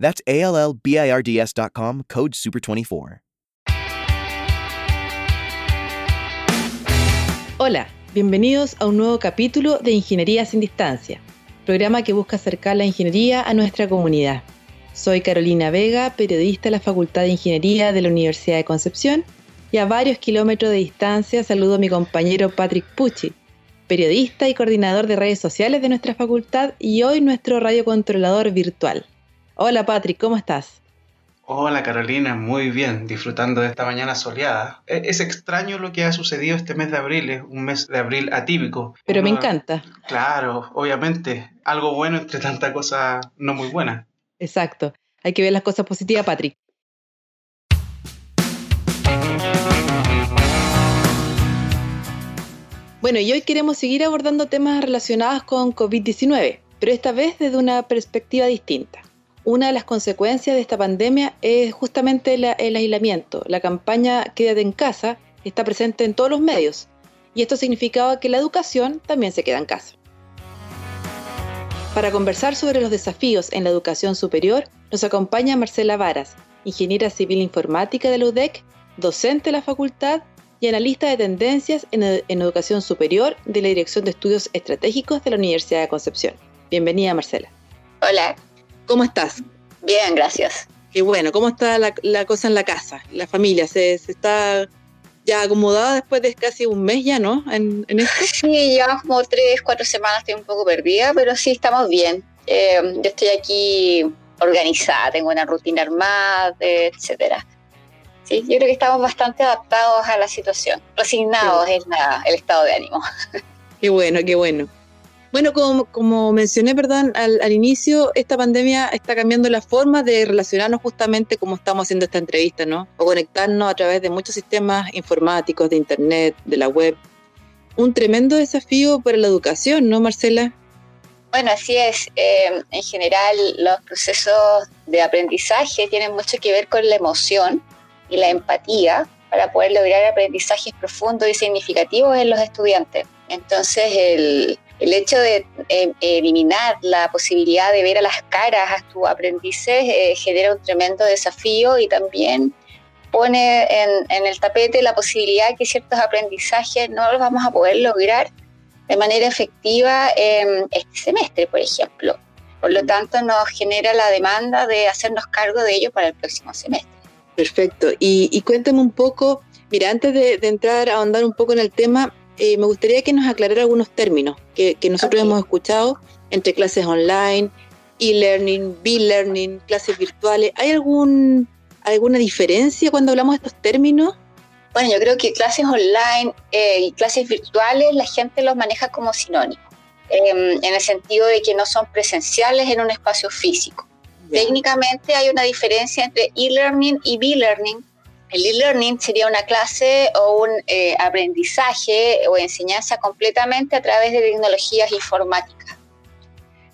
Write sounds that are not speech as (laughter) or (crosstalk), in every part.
That's A L L B I R D S.com, code SUPER24. Hola, bienvenidos a un nuevo capítulo de Ingeniería sin Distancia, programa que busca acercar la ingeniería a nuestra comunidad. Soy Carolina Vega, periodista de la Facultad de Ingeniería de la Universidad de Concepción, y a varios kilómetros de distancia saludo a mi compañero Patrick Pucci, periodista y coordinador de redes sociales de nuestra facultad y hoy nuestro radiocontrolador virtual. Hola Patrick, ¿cómo estás? Hola Carolina, muy bien, disfrutando de esta mañana soleada. E, es extraño lo que ha sucedido este mes de abril, es un mes de abril atípico. Pero me encanta. Claro, obviamente, algo bueno entre tanta cosa no muy buena. Exacto, hay que ver las cosas positivas, Patrick. Bueno, y hoy queremos seguir abordando temas relacionados con COVID-19, pero esta vez desde una perspectiva distinta una de las consecuencias de esta pandemia es justamente el aislamiento. La campaña Quédate en casa está presente en todos los medios y esto significaba que la educación también se queda en casa. Para conversar sobre los desafíos en la educación superior, nos acompaña Marcela Varas, ingeniera civil informática de la UDEC, docente de la facultad y analista de tendencias en, en educación superior de la Dirección de Estudios Estratégicos de la Universidad de Concepción. Bienvenida, Marcela. Hola, ¿Cómo estás? Bien, gracias. Qué bueno, ¿cómo está la, cosa en la casa, la familia? ¿Se, está ya acomodada después de casi un mes ya, ¿no? En, esto? Sí, llevamos como tres, cuatro semanas, estoy un poco perdida, pero sí estamos bien. Eh, yo estoy aquí organizada, tengo una rutina armada, etcétera. Sí, yo creo que estamos bastante adaptados a la situación, resignados es el estado de ánimo. (laughs) Qué bueno, qué bueno. Bueno, como, mencioné, perdón, al, inicio, esta pandemia está cambiando la forma de relacionarnos justamente como estamos haciendo esta entrevista, ¿no? O conectarnos a través de muchos sistemas informáticos, de Internet, de la web. Un tremendo desafío para la educación, ¿no, Marcela? Bueno, así es. Eh, en general, los procesos de aprendizaje tienen mucho que ver con la emoción y la empatía para poder lograr aprendizajes profundos y significativos en los estudiantes. Entonces, el, el hecho de eh, eliminar la posibilidad de ver a las caras a tus aprendices eh, genera un tremendo desafío y también pone en, el tapete la posibilidad de que ciertos aprendizajes no los vamos a poder lograr de manera efectiva en este semestre, por ejemplo. Por lo tanto, nos genera la demanda de hacernos cargo de ello para el próximo semestre. Perfecto. Y, cuéntame un poco, mira, antes de, de entrar a ahondar un poco en el tema, eh, me gustaría que nos aclarara algunos términos que, nosotros hemos escuchado entre clases online, e-learning, b-learning, clases virtuales. ¿Hay algún, alguna diferencia cuando hablamos de estos términos? Bueno, yo creo que clases online eh, y clases virtuales la gente los maneja como sinónimos, em, en el sentido de que no son presenciales en un espacio físico. Técnicamente hay una diferencia entre e-learning y b-learning, el e-learning sería una clase o un eh, aprendizaje o enseñanza completamente a través de tecnologías informáticas,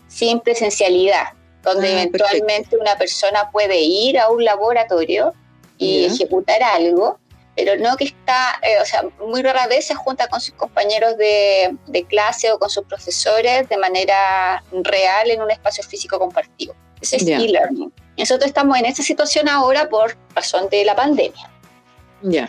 sin presencialidad, donde ah, eventualmente una persona puede ir a un laboratorio y ejecutar algo, pero no que está, eh, o sea, muy rara vez se junta con sus compañeros de, de clase o con sus profesores de manera real en un espacio físico compartido. Ese es e-learning. Nosotros estamos en esta situación ahora por razón de la pandemia. Ya.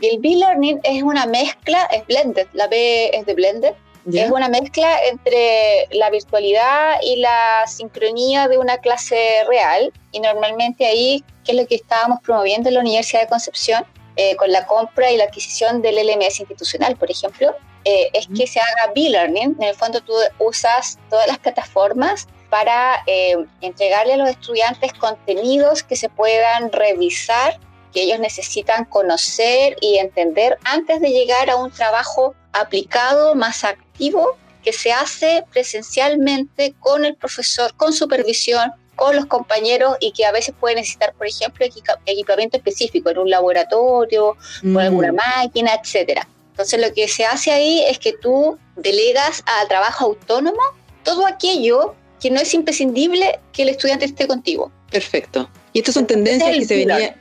Y el B-Learning es una mezcla, es blended, la B es de blended, es una mezcla entre la virtualidad y la sincronía de una clase real. Y normalmente ahí, que es lo que estábamos promoviendo en la Universidad de Concepción, eh, con la compra y la adquisición del LMS institucional, por ejemplo, eh, es que se haga B-Learning. En el fondo tú usas todas las plataformas para eh, entregarle a los estudiantes contenidos que se puedan revisar, que ellos necesitan conocer y entender antes de llegar a un trabajo aplicado, más activo, que se hace presencialmente con el profesor, con supervisión con los compañeros y que a veces puede necesitar, por ejemplo, equipamiento específico en un laboratorio, con alguna mm. máquina, etcétera. Entonces lo que se hace ahí es que tú delegas al trabajo autónomo todo aquello que no es imprescindible que el estudiante esté contigo. Perfecto. Y estas son tendencias que se,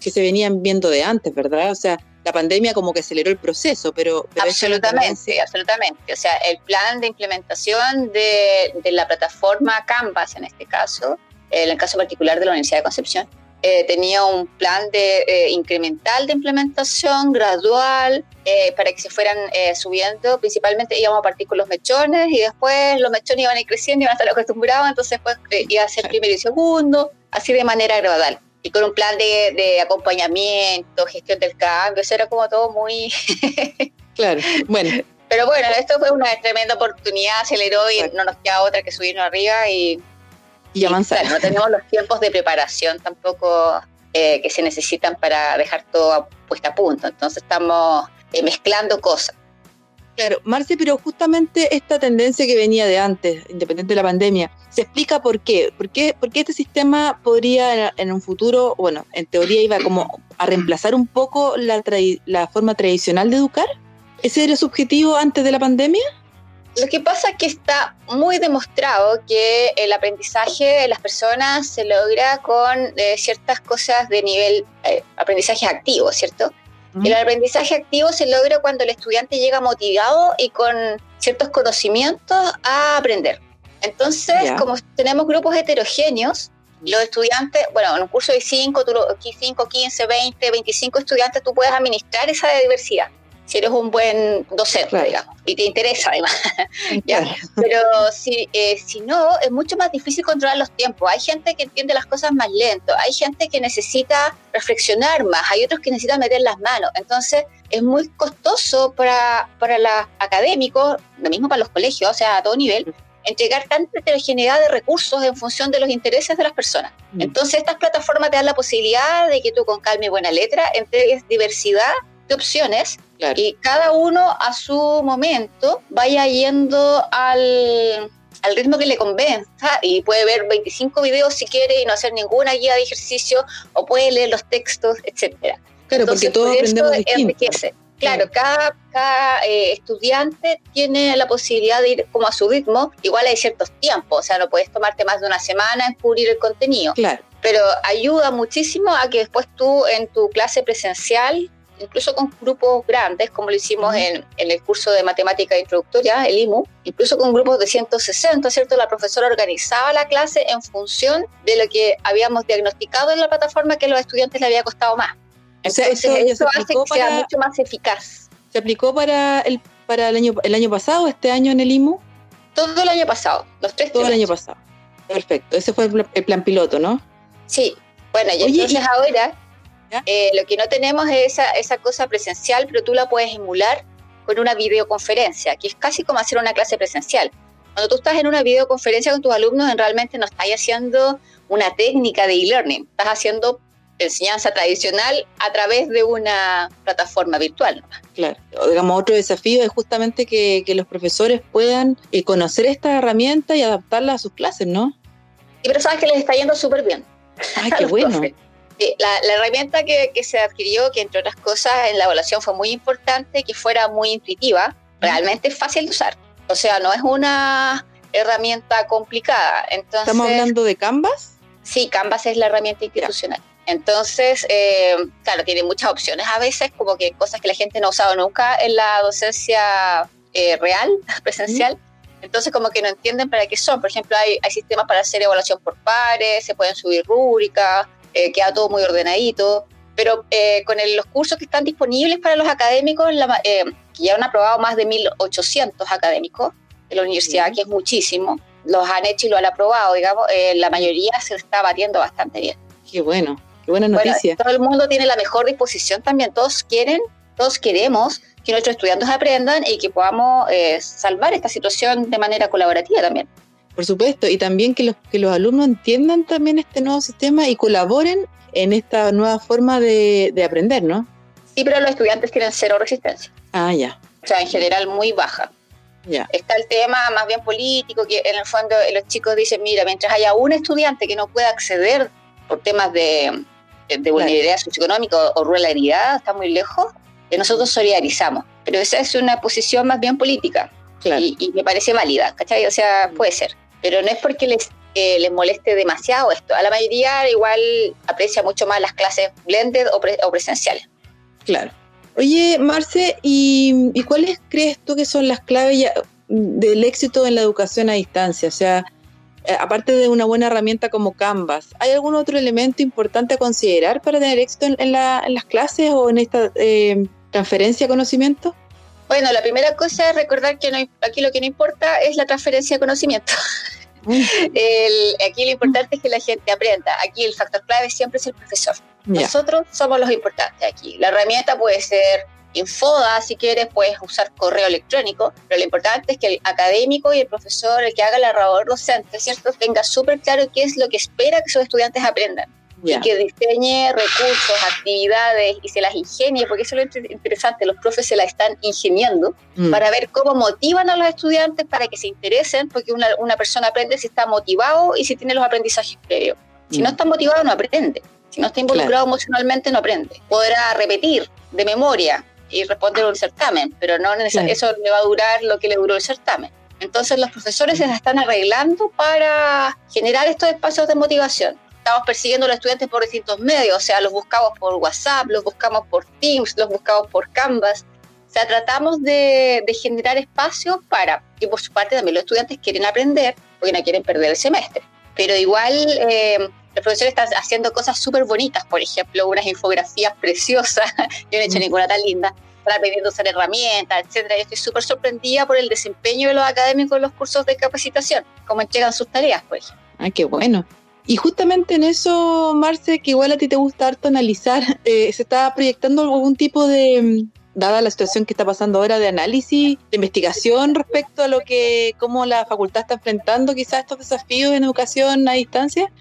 que se venían viendo de antes, ¿verdad? O sea, la pandemia como que aceleró el proceso, pero... absolutamente, absolutamente. O sea, el plan de implementación de, de, la plataforma Canvas, en este caso, en el caso particular de la Universidad de Concepción, eh, tenía un plan de eh, incremental de implementación gradual eh, para que se fueran subiendo. Principalmente íbamos a partir con los mechones y después los mechones iban a ir creciendo, iban a estar acostumbrados, entonces pues iba a ser primero y segundo, así de manera gradual y con un plan de, acompañamiento, gestión del cambio, eso era como todo muy... (laughs) claro, bueno. Pero bueno, esto fue una tremenda oportunidad, aceleró y no nos queda otra que subirnos arriba y... Y avanzar. no tenemos los tiempos de preparación tampoco eh, que se necesitan para dejar todo puesta a punto, entonces estamos eh, mezclando cosas. Claro, Marce, pero justamente esta tendencia que venía de antes, independiente de la pandemia, ¿se explica por qué? ¿Por qué, este sistema podría en un futuro, bueno, en teoría iba como a reemplazar un poco la, la forma tradicional de educar? ¿Ese era su objetivo antes de la pandemia? Lo que pasa es que está muy demostrado que el aprendizaje de las personas se logra con eh, ciertas cosas de nivel eh, aprendizaje activo, ¿cierto? El aprendizaje activo se logra cuando el estudiante llega motivado y con ciertos conocimientos a aprender. Entonces, como tenemos grupos heterogéneos, los estudiantes, bueno, en un curso de 5, 5, 15, 20, 25 estudiantes, tú puedes administrar esa diversidad si eres un buen docente, digamos, y te interesa además. (laughs) Pero si, eh, si no, es mucho más difícil controlar los tiempos. Hay gente que entiende las cosas más lento, hay gente que necesita reflexionar más, hay otros que necesitan meter las manos. Entonces, es muy costoso para, para los académicos, lo mismo para los colegios, o sea, a todo nivel, entregar tanta heterogeneidad de recursos en función de los intereses de las personas. Mm. Entonces, estas plataformas te dan la posibilidad de que tú con calma y buena letra entregues diversidad de opciones y cada uno a su momento vaya yendo al, al ritmo que le convenza y puede ver 25 videos si quiere y no hacer ninguna guía de ejercicio o puede leer los textos, etcétera. Claro, porque todos aprendemos enriquece. Claro, cada, cada eh, estudiante tiene la posibilidad de ir como a su ritmo. Igual hay ciertos tiempos, o sea, no puedes tomarte más de una semana en cubrir el contenido. Claro. Pero ayuda muchísimo a que después tú en tu clase presencial incluso con grupos grandes, como lo hicimos en, el curso de matemática introductoria, el IMU, incluso con grupos de 160, ¿cierto? La profesora organizaba la clase en función de lo que habíamos diagnosticado en la plataforma que a los estudiantes le había costado más. Entonces, eso, hace que sea mucho más eficaz. ¿Se aplicó para el, para el año, el año pasado, este año en el IMU? Todo el año pasado, los tres Todo el año pasado. Perfecto, ese fue el plan piloto, ¿no? Sí, bueno, y entonces ahora eh, lo que no tenemos es esa, esa cosa presencial, pero tú la puedes emular con una videoconferencia, que es casi como hacer una clase presencial. Cuando tú estás en una videoconferencia con tus alumnos, realmente no estás haciendo una técnica de e-learning, estás haciendo enseñanza tradicional a través de una plataforma virtual. Claro, digamos, otro desafío es justamente que, los profesores puedan eh, conocer esta herramienta y adaptarla a sus clases, ¿no? Y pero sabes que les está yendo súper bien. Ay, (laughs) qué bueno. La, herramienta que, se adquirió, que entre otras cosas en la evaluación fue muy importante, que fuera muy intuitiva, realmente es fácil de usar. O sea, no es una herramienta complicada. Entonces, ¿Estamos hablando de Canvas? Sí, Canvas es la herramienta institucional. Entonces, eh, claro, tiene muchas opciones a veces, como que cosas que la gente no ha usado nunca en la docencia eh, real, (laughs) presencial. Entonces, como que no entienden para qué son. Por ejemplo, hay, hay sistemas para hacer evaluación por pares, se pueden subir rúbricas, eh, queda todo muy ordenadito. Pero eh, con los cursos que están disponibles para los académicos, eh, que ya han aprobado más de 1.800 académicos de la universidad, que es muchísimo, los han hecho y lo han aprobado, digamos, la mayoría se está batiendo bastante bien. Qué bueno, qué buena noticia. todo el mundo tiene la mejor disposición también, todos quieren, todos queremos que nuestros estudiantes aprendan y que podamos salvar esta situación de manera colaborativa también. Por supuesto, y también que los, que los alumnos entiendan también este nuevo sistema y colaboren en esta nueva forma de, aprender, ¿no? Sí, pero los estudiantes tienen cero resistencia. Ah, ya. O sea, en general muy baja. Está el tema más bien político, que en el fondo los chicos dicen, mira, mientras haya un estudiante que no pueda acceder por temas de, de vulnerabilidad socioeconómica o ruralidad, está muy lejos, eh, nosotros solidarizamos. Pero esa es una posición más bien política y, y, me parece válida, ¿cachai? O sea, puede ser. Pero no es porque les les moleste demasiado esto. A la mayoría igual aprecia mucho más las clases blended o, presenciales. Claro. Oye, Marce, ¿y, cuáles crees tú que son las claves del éxito en la educación a distancia? O sea, eh, aparte de una buena herramienta como Canvas, ¿hay algún otro elemento importante a considerar para tener éxito en, las clases o en esta eh, transferencia de conocimiento? Bueno, la primera cosa es recordar que aquí lo que no importa es la transferencia de conocimiento. (laughs) el, aquí lo importante es que la gente aprenda. Aquí el factor clave siempre es el profesor. Nosotros somos los importantes aquí. La herramienta puede ser Infoda, si quieres, puedes usar correo electrónico, pero lo importante es que el académico y el profesor, el que haga la labor docente, ¿cierto?, tenga súper claro qué es lo que espera que sus estudiantes aprendan y que diseñe recursos, actividades y se las ingenie, porque eso es lo interesante, los profes se las están ingeniando mm. para ver cómo motivan a los estudiantes para que se interesen, porque una, una persona aprende si está motivado y si tiene los aprendizajes previos. Si no mm. está motivado, no aprende. Si no está involucrado emocionalmente, no aprende. Podrá repetir de memoria y responder un certamen, pero no eso le va a durar lo que le duró el certamen. Entonces los profesores se están arreglando para generar estos espacios de motivación estamos persiguiendo a los estudiantes por distintos medios, o sea, los buscamos por WhatsApp, los buscamos por Teams, los buscamos por Canvas. O sea, tratamos de, generar espacios para que por su parte también los estudiantes quieren aprender porque no quieren perder el semestre. Pero igual eh, los profesores están haciendo cosas súper bonitas, por ejemplo, unas infografías preciosas, (laughs) yo no he hecho ninguna tan linda, están aprendiendo a usar herramientas, etcétera. Yo estoy súper sorprendida por el desempeño de los académicos en los cursos de capacitación, cómo entregan sus tareas, por ejemplo. Ah, qué bueno. Y justamente en eso, Marce, que igual a ti te gusta harto analizar, (laughs) eh, ¿se está proyectando algún tipo de, dada la situación que está pasando ahora, de análisis, de investigación respecto a lo que, cómo la facultad está enfrentando quizás estos desafíos en educación a distancia?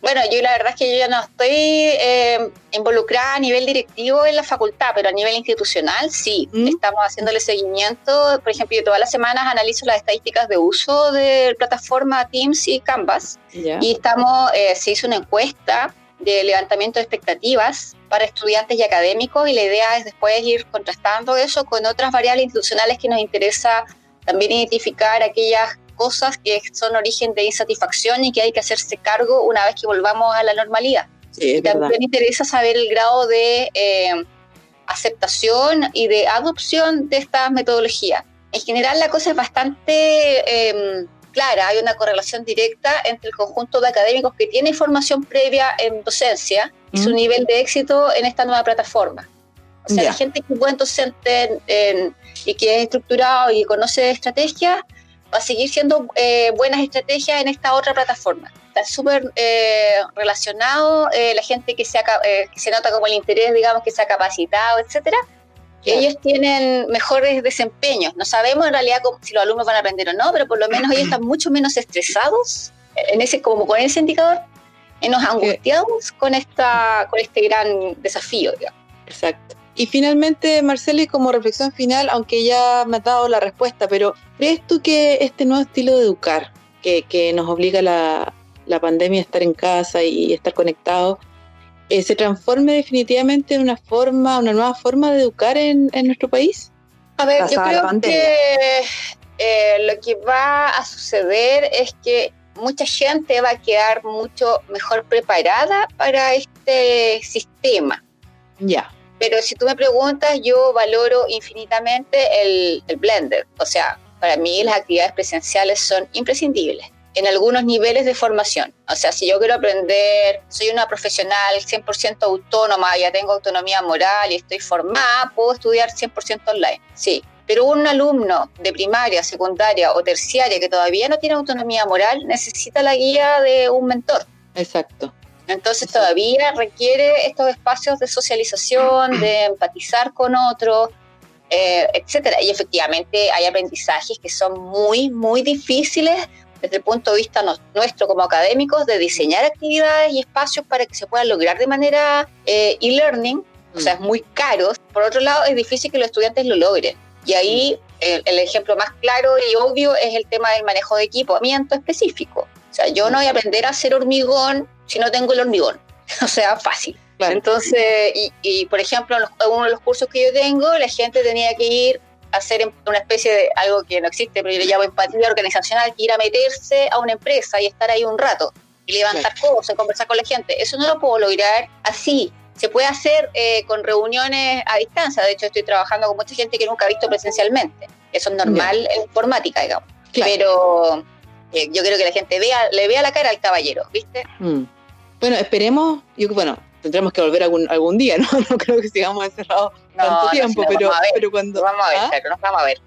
Bueno, yo la verdad es que yo ya no estoy eh, involucrada a nivel directivo en la facultad, pero a nivel institucional sí. ¿Mm? Estamos haciéndole seguimiento. Por ejemplo, yo todas las semanas analizo las estadísticas de uso de plataforma Teams y Canvas. Y estamos, eh, se hizo una encuesta de levantamiento de expectativas para estudiantes y académicos y la idea es después ir contrastando eso con otras variables institucionales que nos interesa también identificar aquellas cosas que son origen de insatisfacción y que hay que hacerse cargo una vez que volvamos a la normalidad. Sí, También interesa saber el grado de eh, aceptación y de adopción de esta metodología. En general la cosa es bastante em, clara, hay una correlación directa entre el conjunto de académicos que tiene formación previa en docencia y su nivel de éxito en esta nueva plataforma. O sea, la gente que es buen docente y que es estructurado y conoce estrategias, a seguir siendo eh, buenas estrategias en esta otra plataforma. Está súper eh, relacionado, eh, la gente que se, que se nota como el interés, digamos, que se ha capacitado, etcétera. Ellos tienen mejores desempeños. No sabemos en realidad si los alumnos van a aprender o no, pero por lo menos ellos están mucho menos estresados en ese, como con ese indicador, menos angustiados con, esta, con este gran desafío. Digamos. Exacto. Y finalmente, Marceli, como reflexión final, aunque ya me has dado la respuesta, pero ¿crees tú que este nuevo estilo de educar, que, nos obliga la, la pandemia a estar en casa y estar conectados, eh, se transforme definitivamente en una forma, una nueva forma de educar en, nuestro país? A ver, yo creo que eh, lo que va a suceder es que mucha gente va a quedar mucho mejor preparada para este sistema. Ya. Pero si tú me preguntas, yo valoro infinitamente el, blender. O sea, para mí las actividades presenciales son imprescindibles en algunos niveles de formación. O sea, si yo quiero aprender, soy una profesional 100% autónoma, ya tengo autonomía moral y estoy formada, puedo estudiar 100% online. Sí, pero un alumno de primaria, secundaria o terciaria que todavía no tiene autonomía moral necesita la guía de un mentor. Exacto. Entonces todavía requiere estos espacios de socialización, de (clears throat) empatizar con otros, eh, etcétera. Y efectivamente hay aprendizajes que son muy, muy difíciles desde el punto de vista nuestro como académicos de diseñar actividades y espacios para que se puedan lograr de manera eh, e-learning. O sea, es muy caro. Por otro lado, es difícil que los estudiantes lo logren. Y ahí el, ejemplo más claro y obvio es el tema del manejo de equipamiento específico. O sea, yo no voy a aprender a hacer hormigón si no tengo el hormigón. (laughs) O sea, fácil. Entonces, y, por ejemplo, en uno de los cursos que yo tengo, la gente tenía que ir a hacer una especie de algo que no existe, pero yo le llamo empatía organizacional, que ir a meterse a una empresa y estar ahí un rato y levantar cosas, conversar con la gente. Eso no lo puedo lograr así. Se puede hacer eh, con reuniones a distancia. De hecho, estoy trabajando con mucha gente que nunca ha visto presencialmente. Eso es normal en informática, digamos. Pero eh, yo quiero que la gente vea, le vea la cara al caballero, ¿viste? Mm. Bueno, esperemos, yo, bueno, tendremos que volver algún, algún día, ¿no? (laughs) No creo que sigamos encerrados tanto tiempo, pero, pero cuando... vamos a ver, ¿ah? nos vamos a ver.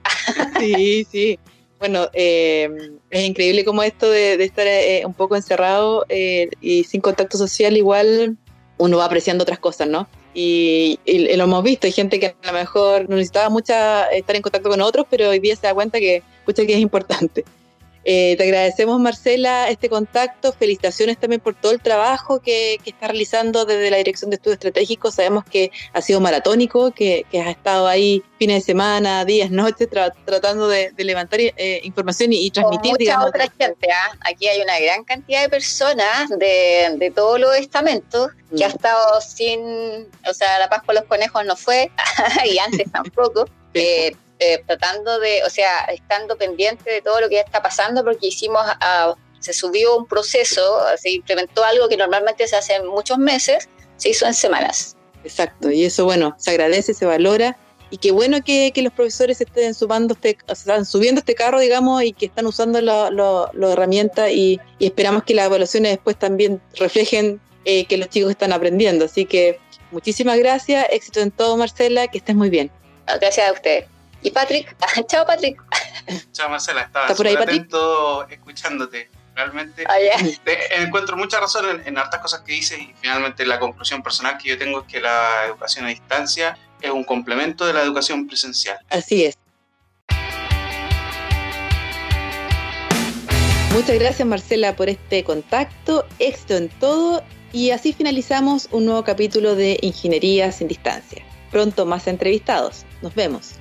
(laughs) (laughs) sí, sí. Bueno, eh, es increíble como esto de, estar eh, un poco encerrado eh, y sin contacto social, igual uno va apreciando otras cosas, ¿no? Y, y, lo hemos visto, hay gente que a lo mejor no necesitaba mucha estar en contacto con otros, pero hoy día se da cuenta que, escucha que es importante. Eh, te agradecemos, Marcela, este contacto. Felicitaciones también por todo el trabajo que, que estás realizando desde la Dirección de Estudios Estratégicos. Sabemos que ha sido maratónico, que, que has estado ahí fines de semana, días, noches, tratando de, levantar eh, información y, transmitir. Con mucha otra gente. ¿ah? Aquí hay una gran cantidad de personas de, de todos los estamentos que ha mm. estado sin. O sea, la paz con los conejos no fue, (laughs) y antes tampoco. Eh, eh, tratando de, o sea, estando pendiente de todo lo que ya está pasando, porque hicimos, se subió un proceso, se implementó algo que normalmente se hace en muchos meses, se hizo en semanas. Exacto, y eso, bueno, se agradece, se valora, y qué bueno que, los profesores estén este, están subiendo este carro, digamos, y que están usando la herramienta, y, esperamos que las evaluaciones después también reflejen eh, que los chicos están aprendiendo. Así que muchísimas gracias, éxito en todo, Marcela, que estés muy bien. Gracias a usted. Y Patrick, (laughs) chao Patrick. Chao Marcela, estaba ¿Está por ahí, atento escuchándote. Realmente ah, encuentro mucha razón en, en, hartas cosas que dices y finalmente la conclusión personal que yo tengo es que la educación a distancia es un complemento de la educación presencial. Así es. Muchas gracias Marcela por este contacto, éxito en todo y así finalizamos un nuevo capítulo de Ingeniería sin distancia. Pronto más entrevistados. Nos vemos.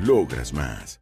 Logras más.